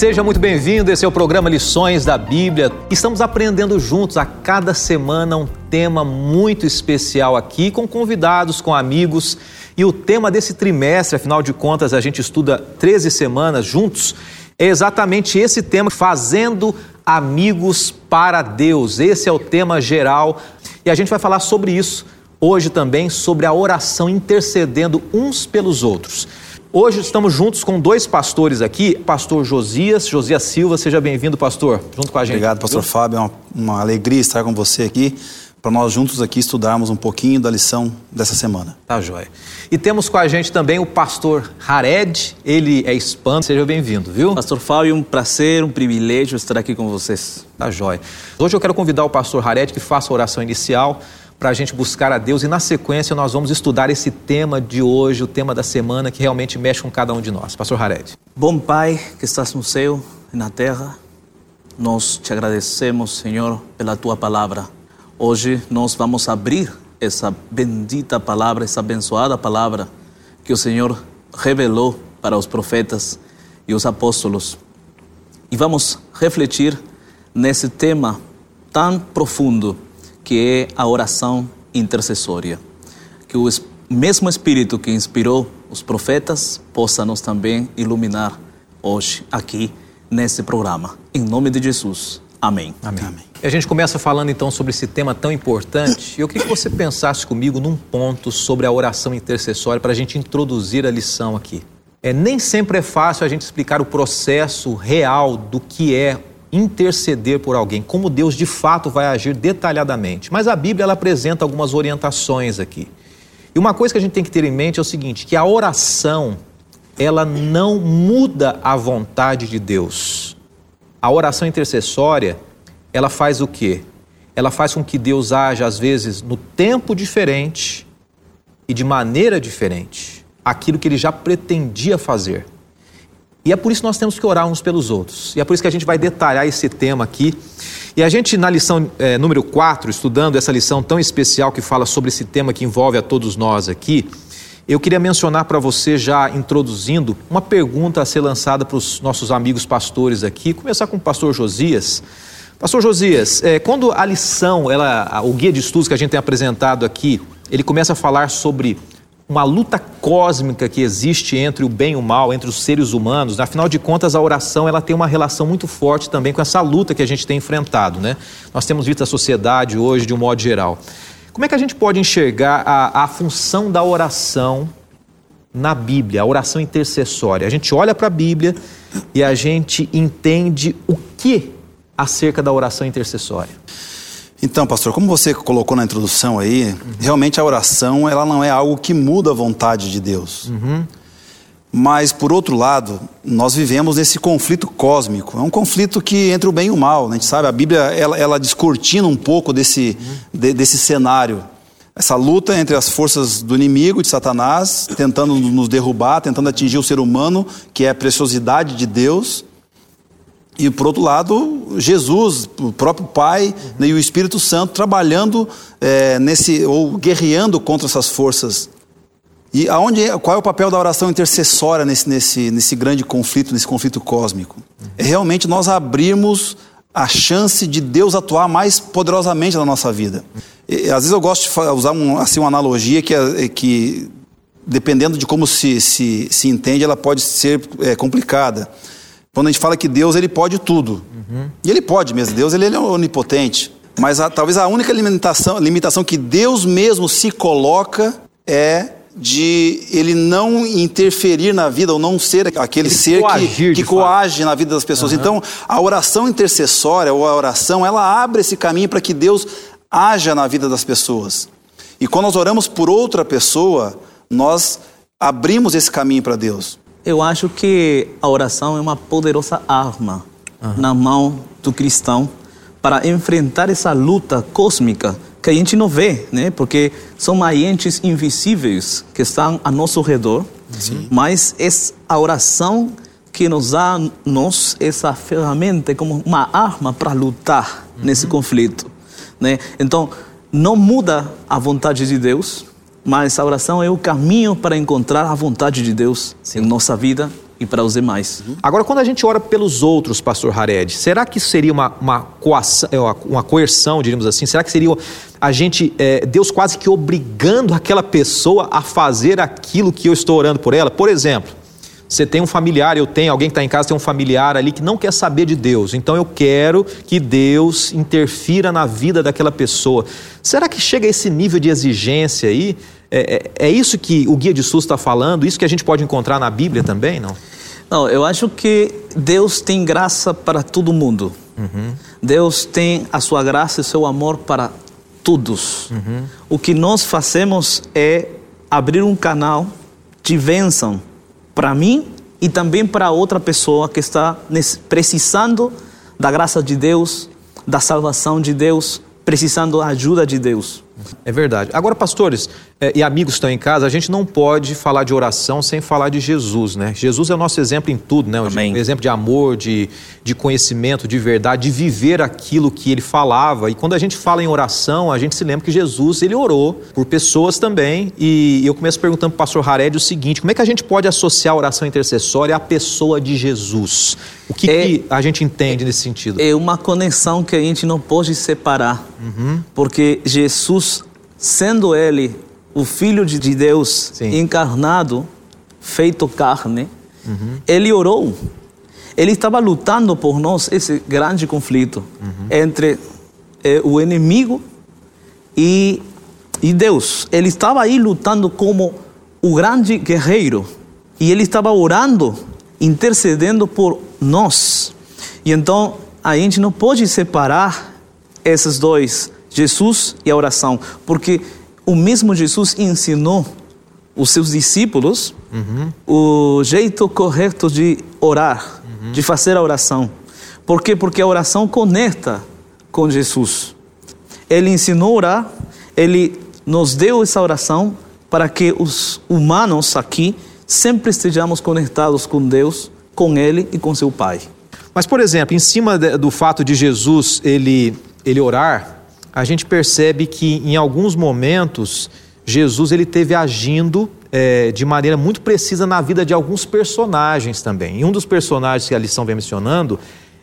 Seja muito bem-vindo, esse é o programa Lições da Bíblia. Estamos aprendendo juntos a cada semana um tema muito especial aqui, com convidados, com amigos. E o tema desse trimestre, afinal de contas, a gente estuda 13 semanas juntos, é exatamente esse tema, Fazendo Amigos para Deus. Esse é o tema geral e a gente vai falar sobre isso hoje também, sobre a oração intercedendo uns pelos outros. Hoje estamos juntos com dois pastores aqui, pastor Josias, Josias Silva, seja bem-vindo, pastor, junto com a gente. Obrigado, pastor viu? Fábio, é uma, uma alegria estar com você aqui, para nós juntos aqui estudarmos um pouquinho da lição dessa semana. Tá joia. E temos com a gente também o pastor Hared, ele é hispano, seja bem-vindo, viu? Pastor Fábio, um prazer, um privilégio estar aqui com vocês. Tá joia. Hoje eu quero convidar o pastor Hared que faça a oração inicial, para a gente buscar a Deus e na sequência nós vamos estudar esse tema de hoje, o tema da semana que realmente mexe com cada um de nós. Pastor Hared. Bom Pai que estás no céu e na terra, nós te agradecemos, Senhor, pela tua palavra. Hoje nós vamos abrir essa bendita palavra, essa abençoada palavra que o Senhor revelou para os profetas e os apóstolos. E vamos refletir nesse tema tão profundo que é a oração intercessória. Que o mesmo Espírito que inspirou os profetas possa nos também iluminar hoje, aqui, nesse programa. Em nome de Jesus. Amém. Amém. Amém. E a gente começa falando então sobre esse tema tão importante. Eu queria que você pensasse comigo num ponto sobre a oração intercessória para a gente introduzir a lição aqui. É, nem sempre é fácil a gente explicar o processo real do que é interceder por alguém, como Deus de fato vai agir detalhadamente. Mas a Bíblia ela apresenta algumas orientações aqui. E uma coisa que a gente tem que ter em mente é o seguinte, que a oração ela não muda a vontade de Deus. A oração intercessória, ela faz o quê? Ela faz com que Deus haja às vezes no tempo diferente e de maneira diferente, aquilo que ele já pretendia fazer. E é por isso que nós temos que orar uns pelos outros. E é por isso que a gente vai detalhar esse tema aqui. E a gente, na lição é, número 4, estudando essa lição tão especial que fala sobre esse tema que envolve a todos nós aqui, eu queria mencionar para você, já introduzindo, uma pergunta a ser lançada para os nossos amigos pastores aqui. Começar com o pastor Josias. Pastor Josias, é, quando a lição, ela, o guia de estudos que a gente tem apresentado aqui, ele começa a falar sobre uma luta cósmica que existe entre o bem e o mal, entre os seres humanos. Afinal de contas, a oração ela tem uma relação muito forte também com essa luta que a gente tem enfrentado. Né? Nós temos visto a sociedade hoje de um modo geral. Como é que a gente pode enxergar a, a função da oração na Bíblia, a oração intercessória? A gente olha para a Bíblia e a gente entende o que acerca da oração intercessória. Então, pastor, como você colocou na introdução aí, uhum. realmente a oração ela não é algo que muda a vontade de Deus. Uhum. Mas, por outro lado, nós vivemos nesse conflito cósmico. É um conflito que entre o bem e o mal. Né? A gente sabe, a Bíblia ela, ela descortina um pouco desse, uhum. de, desse cenário. Essa luta entre as forças do inimigo, de Satanás, tentando nos derrubar, tentando atingir o ser humano, que é a preciosidade de Deus e por outro lado, Jesus, o próprio Pai né, e o Espírito Santo trabalhando é, nesse ou guerreando contra essas forças. E aonde, qual é o papel da oração intercessória nesse, nesse, nesse grande conflito, nesse conflito cósmico? É realmente nós abrirmos a chance de Deus atuar mais poderosamente na nossa vida. E, às vezes eu gosto de usar um, assim, uma analogia que, é, que dependendo de como se, se, se entende, ela pode ser é, complicada. Quando a gente fala que Deus ele pode tudo. Uhum. E ele pode mesmo, Deus ele, ele é onipotente. Mas a, talvez a única limitação, limitação que Deus mesmo se coloca é de ele não interferir na vida ou não ser aquele ele ser que, que coage na vida das pessoas. Uhum. Então, a oração intercessória ou a oração, ela abre esse caminho para que Deus haja na vida das pessoas. E quando nós oramos por outra pessoa, nós abrimos esse caminho para Deus. Eu acho que a oração é uma poderosa arma uhum. na mão do cristão para enfrentar essa luta cósmica que a gente não vê, né? Porque são agentes invisíveis que estão a nosso redor. Sim. Mas é a oração que nos dá nos essa ferramenta como uma arma para lutar uhum. nesse conflito, né? Então, não muda a vontade de Deus, mas a oração é o caminho para encontrar a vontade de Deus Sim. em nossa vida e para os demais. Uhum. Agora, quando a gente ora pelos outros, pastor Hared, será que seria uma, uma, coação, é, uma coerção, diríamos assim? Será que seria a gente, é, Deus quase que obrigando aquela pessoa a fazer aquilo que eu estou orando por ela? Por exemplo, você tem um familiar, eu tenho, alguém que está em casa tem um familiar ali que não quer saber de Deus. Então eu quero que Deus interfira na vida daquela pessoa. Será que chega a esse nível de exigência aí? É, é, é isso que o Guia de SUS está falando? Isso que a gente pode encontrar na Bíblia também, não? Não, eu acho que Deus tem graça para todo mundo. Uhum. Deus tem a sua graça e seu amor para todos. Uhum. O que nós fazemos é abrir um canal de bênção para mim e também para outra pessoa que está precisando da graça de Deus, da salvação de Deus, precisando da ajuda de Deus. É verdade. Agora, pastores e amigos estão em casa, a gente não pode falar de oração sem falar de Jesus, né? Jesus é o nosso exemplo em tudo, né? Amém. exemplo de amor, de, de conhecimento, de verdade, de viver aquilo que ele falava. E quando a gente fala em oração, a gente se lembra que Jesus, ele orou por pessoas também. E eu começo perguntando para o pastor Hared o seguinte, como é que a gente pode associar a oração intercessória à pessoa de Jesus? O que, é, que a gente entende nesse sentido? É uma conexão que a gente não pode separar. Uhum. Porque Jesus sendo ele o Filho de Deus Sim. encarnado, feito carne, uhum. ele orou. Ele estava lutando por nós esse grande conflito uhum. entre eh, o inimigo e, e Deus. Ele estava aí lutando como o grande guerreiro e ele estava orando, intercedendo por nós. E então a gente não pode separar esses dois Jesus e a oração, porque o mesmo Jesus ensinou os seus discípulos uhum. o jeito correto de orar, uhum. de fazer a oração. Por quê? Porque a oração conecta com Jesus. Ele ensinou a orar, ele nos deu essa oração para que os humanos aqui sempre estejamos conectados com Deus, com Ele e com seu Pai. Mas, por exemplo, em cima do fato de Jesus ele, ele orar, a gente percebe que em alguns momentos Jesus ele teve agindo é, de maneira muito precisa na vida de alguns personagens também. E um dos personagens que a lição vem mencionando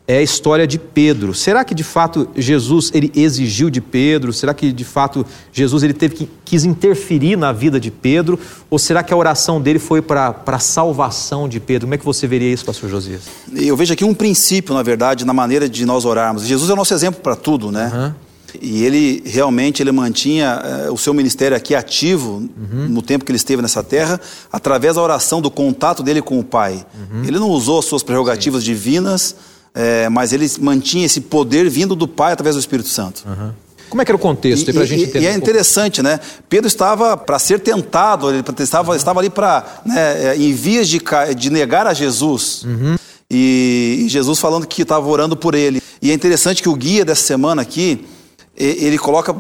é a história de Pedro. Será que de fato Jesus ele exigiu de Pedro? Será que de fato Jesus ele teve que quis interferir na vida de Pedro? Ou será que a oração dele foi para a salvação de Pedro? Como é que você veria isso, pastor Josias? Eu vejo aqui um princípio, na verdade, na maneira de nós orarmos. Jesus é o nosso exemplo para tudo, né? Uhum. E ele realmente ele mantinha uh, o seu ministério aqui ativo uhum. no tempo que ele esteve nessa terra, através da oração, do contato dele com o Pai. Uhum. Ele não usou as suas prerrogativas Sim. divinas, é, mas ele mantinha esse poder vindo do Pai através do Espírito Santo. Uhum. Como é que era o contexto? E, gente entender e é interessante, né? Pedro estava para ser tentado, ele estava, uhum. estava ali para, né, é, em vias de, de negar a Jesus. Uhum. E, e Jesus falando que estava orando por ele. E é interessante que o guia dessa semana aqui, ele coloca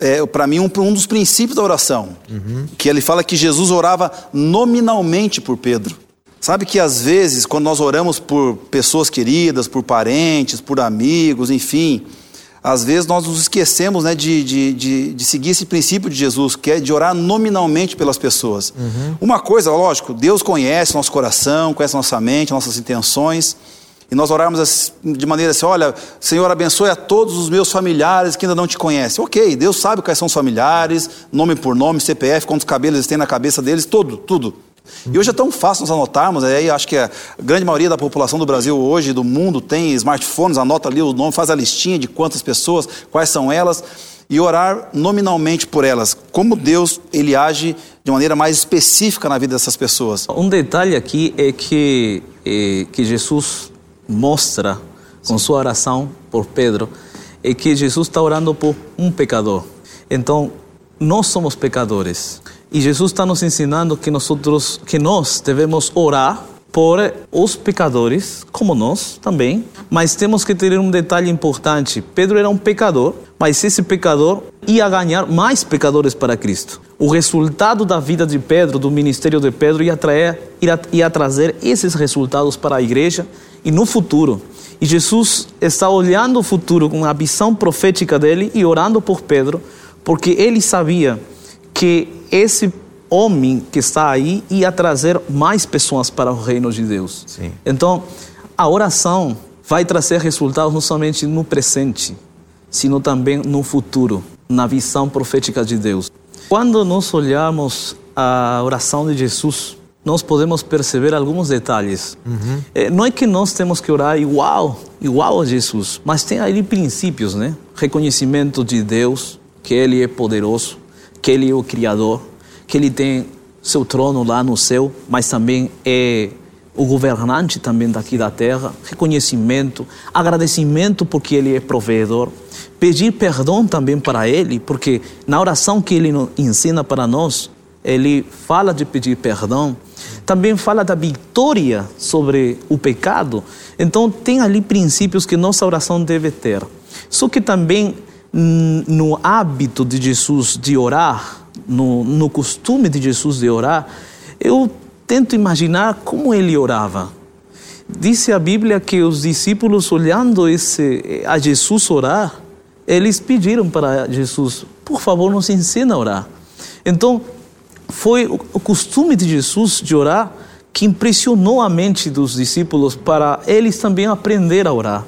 é, para mim um, um, dos princípios da oração, uhum. que ele fala que Jesus orava nominalmente por Pedro. Sabe que às vezes, quando nós oramos por pessoas queridas, por parentes, por amigos, enfim, às vezes nós nos esquecemos né, de, de, de, de, seguir esse princípio de Jesus, que é de orar nominalmente pelas pessoas. Uhum. Uma coisa, lógico, Deus conhece nosso coração, conhece nossa mente, nossas intenções e nós orarmos de maneira assim: olha, Senhor, abençoe a todos os meus familiares que ainda não te conhecem. Ok, Deus sabe quais são os familiares, nome por nome, CPF, quantos cabelos eles têm na cabeça deles, tudo, tudo. E hoje é tão fácil nós anotarmos, aí acho que a grande maioria da população do Brasil hoje, do mundo, tem smartphones, anota ali o nome, faz a listinha de quantas pessoas, quais são elas, e orar nominalmente por elas. Como Deus, ele age de maneira mais específica na vida dessas pessoas. Um detalhe aqui é que, é, que Jesus mostra com sua oração por Pedro é que Jesus está orando por um pecador. Então, nós somos pecadores. E Jesus está nos ensinando que nós, que nós devemos orar por os pecadores, como nós também. Mas temos que ter um detalhe importante: Pedro era um pecador, mas esse pecador ia ganhar mais pecadores para Cristo. O resultado da vida de Pedro, do ministério de Pedro, ia, trazer, ia, ia trazer esses resultados para a igreja e no futuro. E Jesus está olhando o futuro com a visão profética dele e orando por Pedro, porque ele sabia que esse homem que está aí ia trazer mais pessoas para o reino de Deus. Sim. Então, a oração vai trazer resultados não somente no presente, sino também no futuro, na visão profética de Deus. Quando nós olhamos a oração de Jesus, nós podemos perceber alguns detalhes. Uhum. Não é que nós temos que orar igual, igual a Jesus, mas tem ali princípios, né? Reconhecimento de Deus, que Ele é poderoso, que Ele é o Criador, que Ele tem seu trono lá no céu, mas também é o governante também daqui da terra, reconhecimento, agradecimento porque ele é provedor, pedir perdão também para ele, porque na oração que ele ensina para nós, ele fala de pedir perdão, também fala da vitória sobre o pecado. Então tem ali princípios que nossa oração deve ter. Só que também no hábito de Jesus de orar, no, no costume de Jesus de orar, eu tento imaginar como ele orava. Disse a Bíblia que os discípulos, olhando esse, a Jesus orar, eles pediram para Jesus: por favor, nos ensina a orar. Então, foi o costume de Jesus de orar que impressionou a mente dos discípulos para eles também aprender a orar.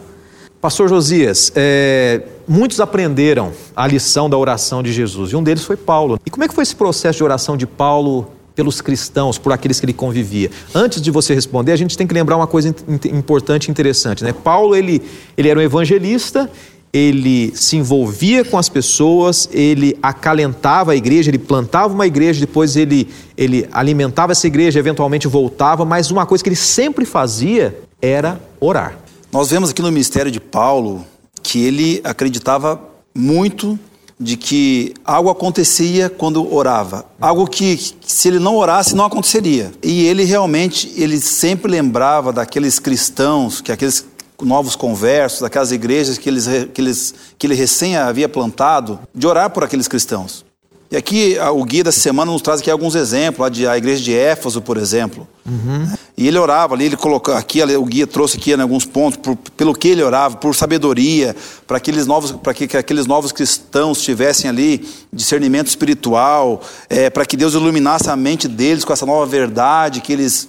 Pastor Josias, é, muitos aprenderam a lição da oração de Jesus e um deles foi Paulo. E como é que foi esse processo de oração de Paulo pelos cristãos, por aqueles que ele convivia? Antes de você responder, a gente tem que lembrar uma coisa importante e interessante. Né? Paulo ele, ele era um evangelista ele se envolvia com as pessoas, ele acalentava a igreja, ele plantava uma igreja, depois ele, ele alimentava essa igreja, eventualmente voltava, mas uma coisa que ele sempre fazia era orar. Nós vemos aqui no ministério de Paulo que ele acreditava muito de que algo acontecia quando orava, algo que se ele não orasse não aconteceria. E ele realmente, ele sempre lembrava daqueles cristãos, que aqueles novos conversos, aquelas igrejas que, eles, que, eles, que ele recém havia plantado, de orar por aqueles cristãos. E aqui o guia dessa semana nos traz aqui alguns exemplos, a, a igreja de Éfaso, por exemplo. Uhum. E ele orava ali, ele colocou aqui, o guia trouxe aqui né, alguns pontos, por, pelo que ele orava, por sabedoria, para aqueles novos, para que, que, aqueles novos cristãos tivessem ali discernimento espiritual, é, para que Deus iluminasse a mente deles com essa nova verdade que eles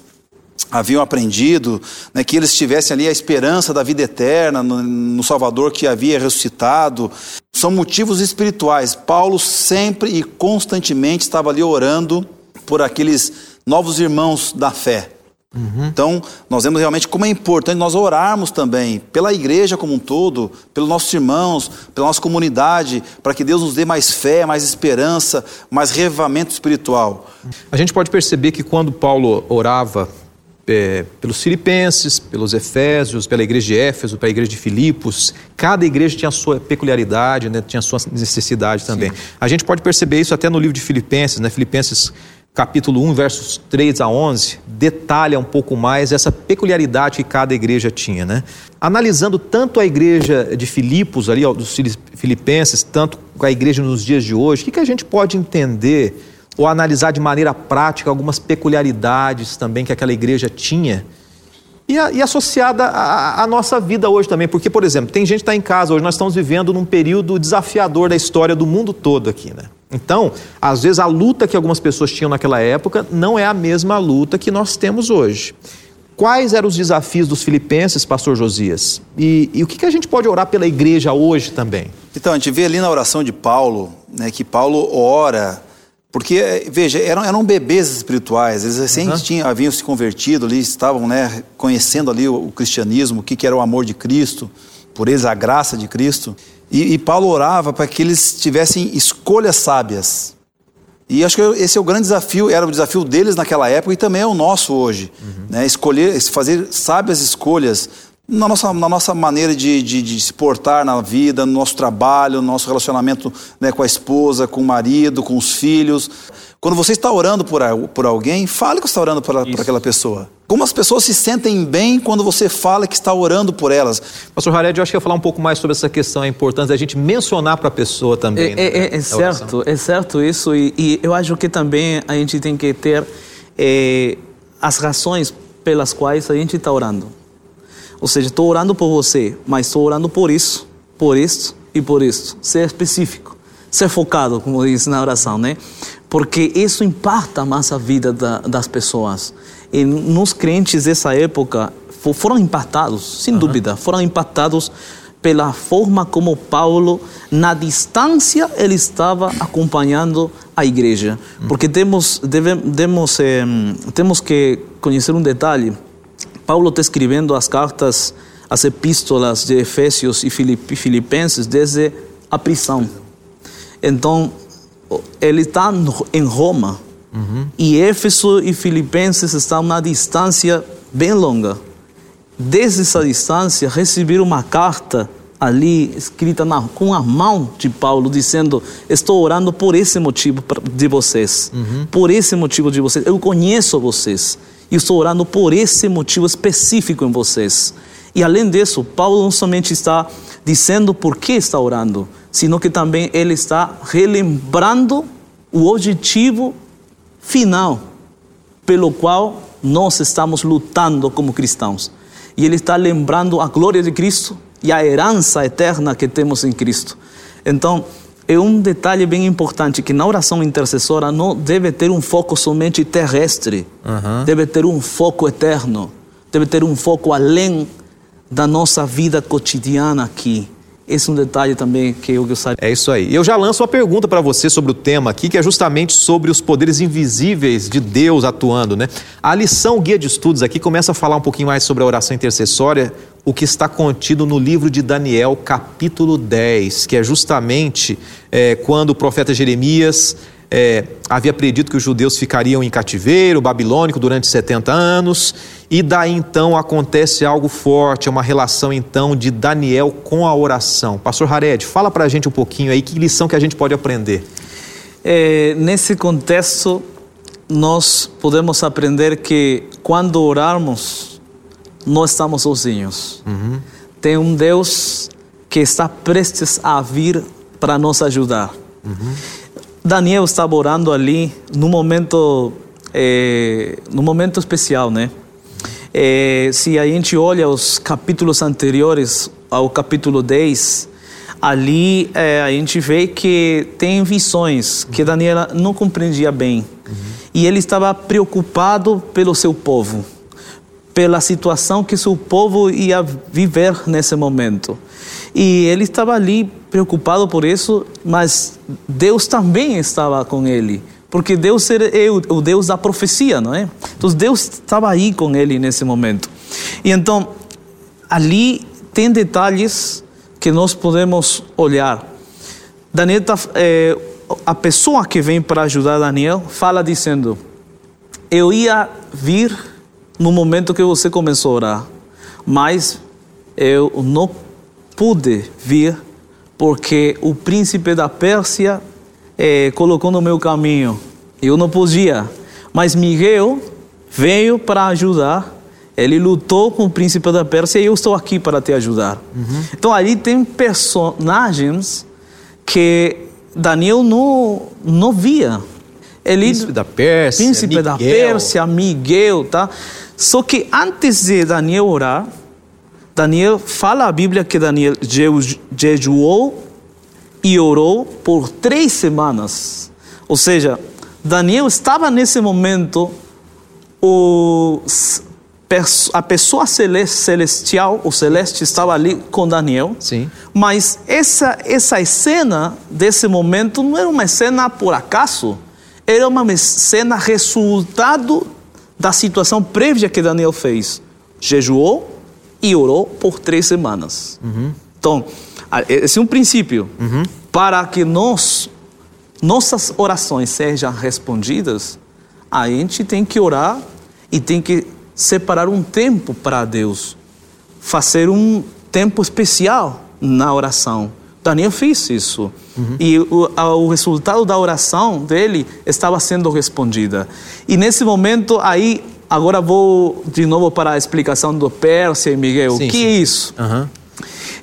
haviam aprendido, né, que eles tivessem ali a esperança da vida eterna no, no, Salvador que havia ressuscitado. São motivos espirituais. Paulo sempre e constantemente estava ali orando por aqueles novos irmãos da fé. Uhum. Então, nós vemos realmente como é importante nós orarmos também pela igreja como um todo, pelos nossos irmãos, pela nossa comunidade, para que Deus nos dê mais fé, mais esperança, mais revivamento espiritual. A gente pode perceber que quando Paulo orava é, pelos filipenses, pelos efésios, pela igreja de Éfeso, pela igreja de Filipos. Cada igreja tinha a sua peculiaridade, né, tinha a sua necessidade também. Sim. A gente pode perceber isso até no livro de Filipenses, né? Filipenses capítulo 1, versos 3 a 11, detalha um pouco mais essa peculiaridade que cada igreja tinha, né? Analisando tanto a igreja de Filipos ali, dos filipenses, tanto a igreja nos dias de hoje, o que, que a gente pode entender ou analisar de maneira prática algumas peculiaridades também que aquela igreja tinha e, a, e associada à nossa vida hoje também, porque, por exemplo, tem gente que está em casa hoje, nós estamos vivendo num período desafiador da história do mundo todo aqui, né? Então, às vezes a luta que algumas pessoas tinham naquela época não é a mesma luta que nós temos hoje. Quais eram os desafios dos filipenses, pastor Josias? E, e o que, que a gente pode orar pela igreja hoje também? Então, a gente vê ali na oração de Paulo, né, que Paulo ora porque, veja, eram, eram bebês espirituais, eles recém uhum. tinham, haviam se convertido ali, estavam né, conhecendo ali o, o cristianismo, o que, que, era o amor de Cristo, por eles a graça de Cristo. E, e Paulo orava para que eles tivessem escolhas sábias. E acho que esse é o grande desafio, era o desafio deles naquela época e também é o nosso hoje. Uhum. Né? Escolher, fazer sábias escolhas na nossa, na nossa maneira de, de, de se portar na vida, no nosso trabalho, no nosso relacionamento né, com a esposa, com o marido, com os filhos. Quando você está orando por, por alguém, fale que está orando por, por, aquela pessoa. Como as pessoas se sentem bem quando você fala que está orando por elas. Pastor Jared, eu acho que eu ia falar um pouco mais sobre essa questão, é importante a gente mencionar para a pessoa também. É, né, é, é certo, é certo isso, e, e, eu acho que também a gente tem que ter é, as razões pelas quais a gente está orando. Ou seja, estou orando por você, mas estou orando por isso, por isso e por isso. Ser específico, ser focado, como diz na oração, né? Porque isso impacta mais a vida da, das pessoas. E nos crentes dessa época foram impactados, sem uhum. dúvida, foram impactados pela forma como Paulo, na distância, ele estava acompanhando a igreja. Uhum. Porque temos, devemos, eh, temos que conhecer um detalhe Paulo está escrevendo as cartas, as epístolas de Efésios e Filipenses desde a prisão. Então, ele está em Roma. Uhum. E Éfeso e Filipenses estão na distância bem longa. Desde essa distância, receberam uma carta ali escrita na, com a mão de Paulo, dizendo: Estou orando por esse motivo de vocês. Uhum. Por esse motivo de vocês. Eu conheço vocês. E estou orando por esse motivo específico em vocês. E além disso, Paulo não somente está dizendo por que está orando, sino que também ele está relembrando o objetivo final pelo qual nós estamos lutando como cristãos. E ele está lembrando a glória de Cristo e a herança eterna que temos em Cristo. Então, é um detalhe bem importante que na oração intercessora não deve ter um foco somente terrestre, uhum. deve ter um foco eterno, deve ter um foco além da nossa vida cotidiana aqui. Esse é um detalhe também que eu gostaria. É isso aí. Eu já lanço uma pergunta para você sobre o tema aqui, que é justamente sobre os poderes invisíveis de Deus atuando, né? A lição Guia de Estudos aqui começa a falar um pouquinho mais sobre a oração intercessória, o que está contido no livro de Daniel, capítulo 10, que é justamente é, quando o profeta Jeremias é, havia predito que os judeus ficariam em cativeiro babilônico durante 70 anos, e daí então acontece algo forte, é uma relação então de Daniel com a oração. Pastor Hared, fala para a gente um pouquinho aí, que lição que a gente pode aprender? É, nesse contexto, nós podemos aprender que quando orarmos, não estamos sozinhos. Uhum. Tem um Deus que está prestes a vir para nos ajudar. Uhum. Daniel estava orando ali num momento, é, num momento especial, né? É, se a gente olha os capítulos anteriores ao capítulo 10, ali é, a gente vê que tem visões que Daniel não compreendia bem. Uhum. E ele estava preocupado pelo seu povo pela situação que seu povo ia viver nesse momento. E ele estava ali preocupado por isso, mas Deus também estava com ele, porque Deus é o Deus da profecia, não é? Então Deus estava aí com ele nesse momento. E então ali tem detalhes que nós podemos olhar. Daniel, é, a pessoa que vem para ajudar Daniel fala dizendo: Eu ia vir no momento que você começou a orar, mas eu não pude vir porque o príncipe da Pérsia é, colocou no meu caminho. Eu não podia, mas Miguel veio para ajudar. Ele lutou com o príncipe da Pérsia e eu estou aqui para te ajudar. Uhum. Então ali tem personagens que Daniel não, não via. Ele, príncipe da Pérsia, príncipe Miguel. da Pérsia, Miguel, tá? Só que antes de Daniel orar, Daniel fala a Bíblia que Daniel jejuou e orou por três semanas. Ou seja, Daniel estava nesse momento, a pessoa celestial, o celeste, estava ali com Daniel. Sim. Mas essa, essa cena desse momento não era uma cena por acaso, era uma cena resultado da situação prévia que Daniel fez. Jejuou e orou por três semanas. Uhum. Então, esse é um princípio. Uhum. Para que nós, nossas orações sejam respondidas, a gente tem que orar e tem que separar um tempo para Deus. fazer um tempo especial na oração. Daniel fez isso. Uhum. E o, o, resultado da oração dele estava sendo respondida. E nesse momento, aí, agora vou de novo para a explicação do Pérsia e Miguel. o que sim. é isso? Uhum.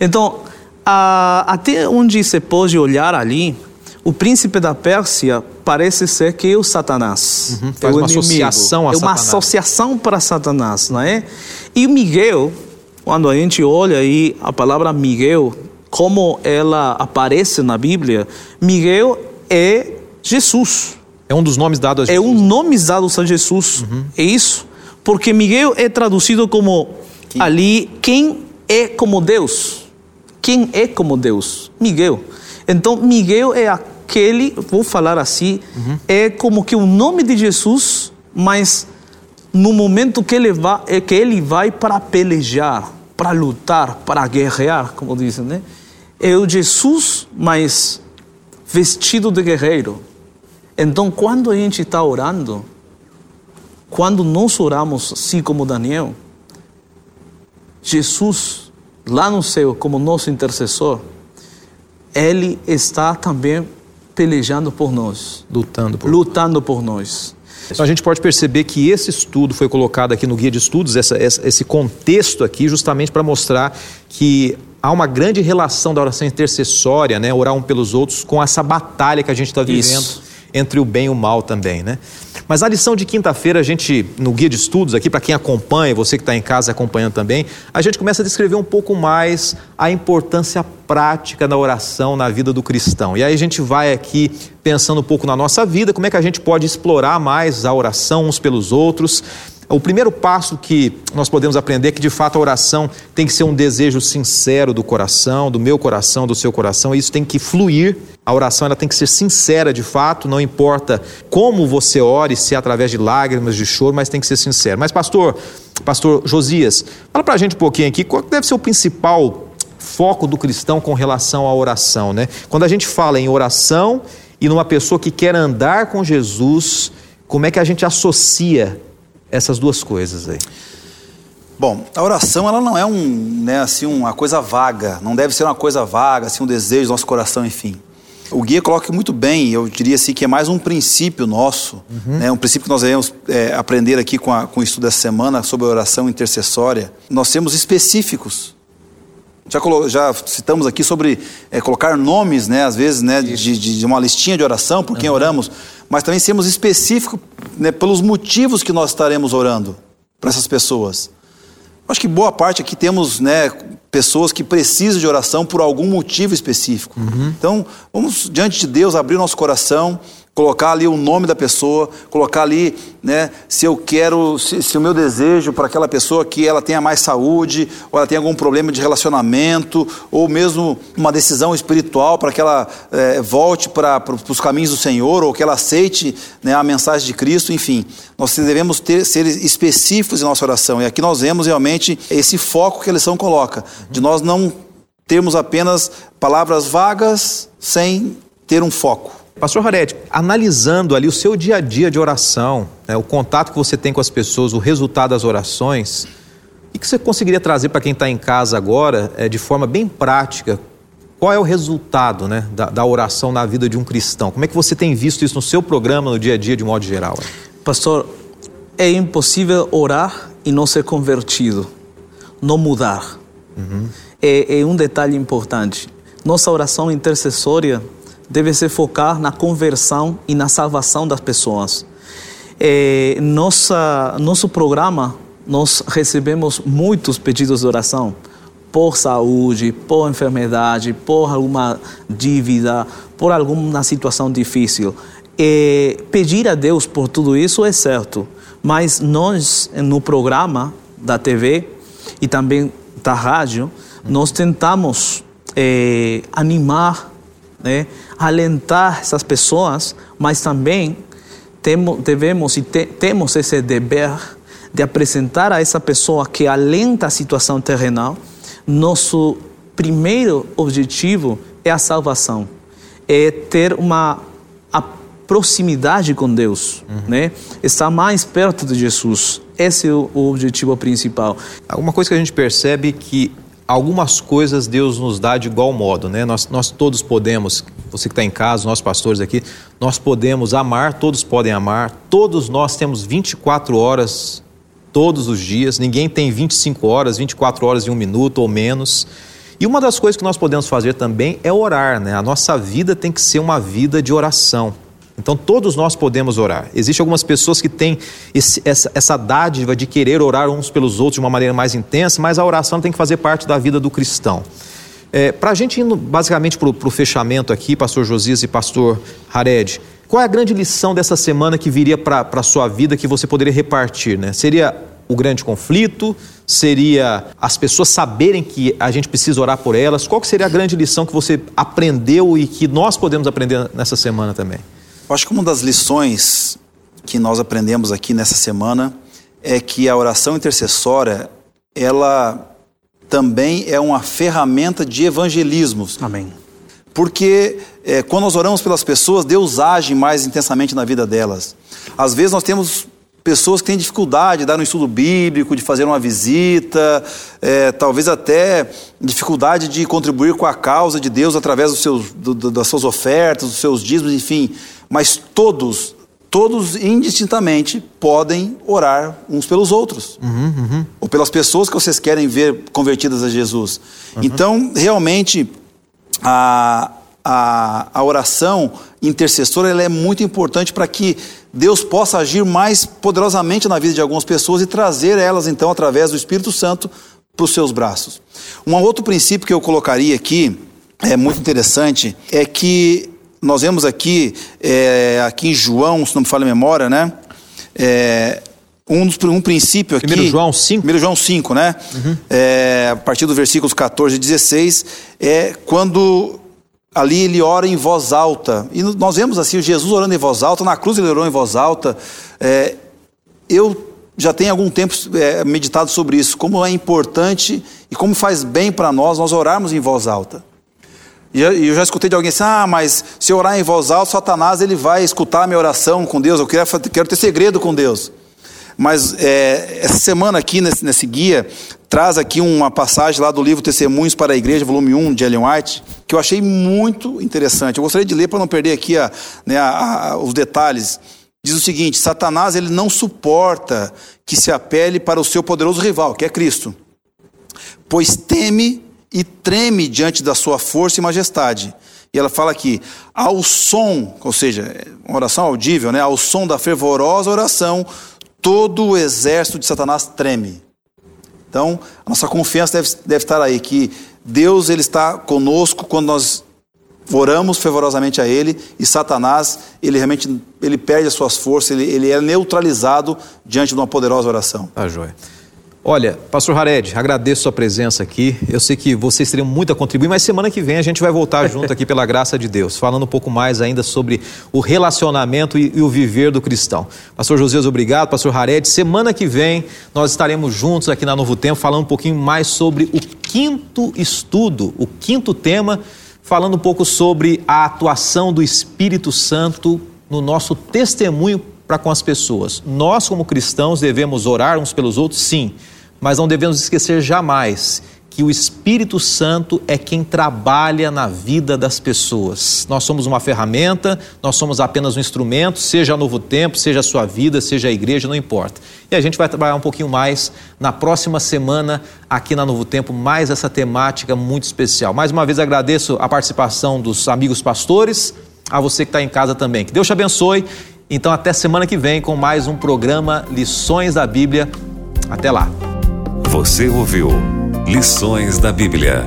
Então, a, até onde se pode olhar ali, o príncipe da Pérsia parece ser que é o Satanás. Uhum, faz é uma inimigo. associação a É uma associação para Satanás, não é? E Miguel, quando a gente olha aí a palavra Miguel, como ela aparece na Bíblia, Miguel é Jesus. É um dos nomes dados a Jesus. É um nome dado a Jesus. Uhum. É isso. Porque Miguel é traduzido como quem? ali quem é como Deus. Quem é como Deus? Miguel. Então, Miguel é aquele, vou falar assim, uhum. é como que o nome de Jesus, mas no momento que ele vai, é que ele vai para pelejar, para lutar, para guerrear, como dizem, né? É o Jesus, mas vestido de guerreiro. Então, quando a gente está orando, quando nós oramos assim como Daniel, Jesus lá no céu como nosso intercessor, ele está também pelejando por nós, lutando por, lutando por nós. Então a gente pode perceber que esse estudo foi colocado aqui no guia de estudos, essa, essa, esse contexto aqui, justamente para mostrar que há uma grande relação da oração intercessória, né, orar um pelos outros, com essa batalha que a gente está vivendo. Isso entre o bem e o mal também, né? Mas na lição de quinta-feira, a gente, no guia de estudos aqui, para quem acompanha, você que está em casa acompanhando também, a gente começa a descrever um pouco mais a importância prática da oração na vida do cristão. E aí a gente vai aqui pensando um pouco na nossa vida, como é que a gente pode explorar mais a oração uns pelos outros o primeiro passo que nós podemos aprender é que de fato a oração tem que ser um desejo sincero do coração, do meu coração, do seu coração, e isso tem que fluir. A oração ela tem que ser sincera de fato, não importa como você ore, se é através de lágrimas, de choro, mas tem que ser sincero. Mas pastor, pastor Josias, fala pra gente um pouquinho aqui, qual deve ser o principal foco do cristão com relação à oração, né? Quando a gente fala em oração e numa pessoa que quer andar com Jesus, como é que a gente associa essas duas coisas aí? Bom, a oração ela não é um, né, assim, uma coisa vaga, não deve ser uma coisa vaga, assim, um desejo do nosso coração, enfim. O guia coloca muito bem, eu diria assim que é mais um princípio nosso, uhum. né, um princípio que nós devemos é, aprender aqui com, a, com o estudo dessa semana sobre a oração intercessória. Nós temos específicos. Já, já citamos aqui sobre é, colocar nomes, né, às vezes, né, de, de, de, uma listinha de oração por quem uhum. oramos mas também sermos específicos né, pelos motivos que nós estaremos orando para essas pessoas. Acho que boa parte aqui temos né, pessoas que precisam de oração por algum motivo específico. Uhum. Então, vamos diante de Deus abrir nosso coração colocar ali o nome da pessoa, colocar ali, né, se eu quero, se, se o meu desejo para aquela pessoa que ela tenha mais saúde, ou ela tenha algum problema de relacionamento, ou mesmo uma decisão espiritual para que ela é, volte para, para os caminhos do Senhor, ou que ela aceite né, a mensagem de Cristo, enfim, nós devemos ter, ser específicos em nossa oração. E aqui nós vemos realmente esse foco que a lição coloca, de nós não termos apenas palavras vagas sem ter um foco. Pastor Harete, analisando ali o seu dia a dia de oração, né, o contato que você tem com as pessoas, o resultado das orações, o que você conseguiria trazer para quem está em casa agora, é, de forma bem prática? Qual é o resultado né, da, da, oração na vida de um cristão? Como é que você tem visto isso no seu programa, no dia a dia, de modo geral? Pastor, é impossível orar e não ser convertido, não mudar. Uhum. É, é um detalhe importante. Nossa oração intercessória deve se focar na conversão e na salvação das pessoas. É, nossa, nosso programa, nós recebemos muitos pedidos de oração por saúde, por enfermidade, por alguma dívida, por alguma situação difícil. É, pedir a Deus por tudo isso é certo, mas nós, no programa da TV e também da rádio, nós tentamos é, animar né, alentar essas pessoas, mas também temos, devemos e te, temos esse dever de apresentar a essa pessoa que alenta a situação terrenal, nosso primeiro objetivo é a salvação, é ter uma proximidade com Deus, uhum. né? Estar mais perto de Jesus. esse é o objetivo principal. Alguma coisa que a gente percebe que algumas coisas Deus nos dá de igual modo, né? Nós, nós todos podemos, você que está em casa, nós pastores aqui, nós podemos amar, todos podem amar, todos nós temos 24 horas todos os dias, ninguém tem 25 horas, 24 horas e um minuto ou menos. E uma das coisas que nós podemos fazer também é orar, né? A nossa vida tem que ser uma vida de oração. Então todos nós podemos orar. Existem algumas pessoas que têm esse, essa, essa dádiva de querer orar uns pelos outros de uma maneira mais intensa, mas a oração tem que fazer parte da vida do cristão. É, para a gente ir basicamente para o fechamento aqui, pastor Josias e pastor Hared, qual é a grande lição dessa semana que viria para a sua vida que você poderia repartir? Né? Seria o grande conflito? Seria as pessoas saberem que a gente precisa orar por elas? Qual seria a grande lição que você aprendeu e que nós podemos aprender nessa semana também? Eu acho que uma das lições que nós aprendemos aqui nessa semana é que a oração intercessória, ela também é uma ferramenta de evangelismo. Amém. Porque é, quando nós oramos pelas pessoas, Deus age mais intensamente na vida delas. Às vezes nós temos pessoas que têm dificuldade de dar um estudo bíblico, de fazer uma visita, é, talvez até dificuldade de contribuir com a causa de Deus através dos seus, do, das suas ofertas, dos seus dízimos, enfim mas todos, todos indistintamente podem orar uns pelos outros. Uhum, uhum. Ou pelas pessoas que vocês querem ver convertidas a Jesus. Uhum. Então, realmente, a, a, a oração intercessora ela é muito importante para que Deus possa agir mais poderosamente na vida de algumas pessoas e trazer elas, então, através do Espírito Santo, para os seus braços. Um outro princípio que eu colocaria aqui, é muito interessante, é que nós vemos aqui, é, aqui em João, se não me falha a memória, né? É, um, um princípio aqui. 1 João 5. 1 João 5, né? Uhum. É, a partir do versículos 14 e 16, é quando ali ele ora em voz alta. E nós vemos assim, Jesus orando em voz alta, na cruz ele orou em voz alta. É, eu já tenho algum tempo é, meditado sobre isso, como é importante e como faz bem para nós nós orarmos em voz alta. E eu já escutei de alguém assim, ah, mas se eu orar em voz alta, Satanás ele vai escutar a minha oração com Deus, eu quero, quero ter segredo com Deus. Mas é, essa semana aqui, nesse, nesse, guia, traz aqui uma passagem lá do livro Testemunhos para a Igreja, volume 1, de Ellen White, que eu achei muito interessante. Eu gostaria de ler para não perder aqui a, né, a, a, os detalhes. Diz o seguinte, Satanás ele não suporta que se apele para o seu poderoso rival, que é Cristo, pois teme e treme diante da sua força e majestade. E ela fala aqui, ao som, ou seja, uma oração audível, né? ao som da fervorosa oração, todo o exército de Satanás treme. Então, a nossa confiança deve, deve estar aí, que Deus ele está conosco quando nós oramos fervorosamente a Ele, e Satanás, ele realmente ele perde as suas forças, ele, ele é neutralizado diante de uma poderosa oração. Tá, joia. Olha, Pastor Hared, agradeço sua presença aqui. Eu sei que vocês teriam muito a contribuir, mas semana que vem a gente vai voltar junto aqui pela graça de Deus, falando um pouco mais ainda sobre o relacionamento e, e o viver do cristão. Pastor Josias, obrigado. Pastor Hared, semana que vem nós estaremos juntos aqui na Novo Tempo, falando um pouquinho mais sobre o quinto estudo, o quinto tema, falando um pouco sobre a atuação do Espírito Santo no nosso testemunho para com as pessoas. Nós, como cristãos, devemos orar uns pelos outros, sim mas não devemos esquecer jamais que o Espírito Santo é quem trabalha na vida das pessoas. Nós somos uma ferramenta, nós somos apenas um instrumento, seja Novo Tempo, seja a sua vida, seja a igreja, não importa. E a gente vai trabalhar um pouquinho mais na próxima semana aqui na Novo Tempo, mais essa temática muito especial. Mais uma vez agradeço a participação dos amigos pastores, a você que está em casa também. Que Deus te abençoe. Então, até semana que vem com mais um programa Lições da Bíblia. Até lá. Você ouviu Lições da Bíblia.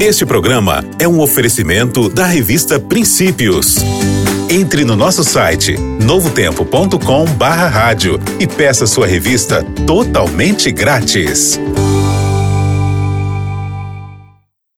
Este programa é um oferecimento da revista Princípios. Entre no nosso site novotempo.com/rádio e peça sua revista totalmente grátis.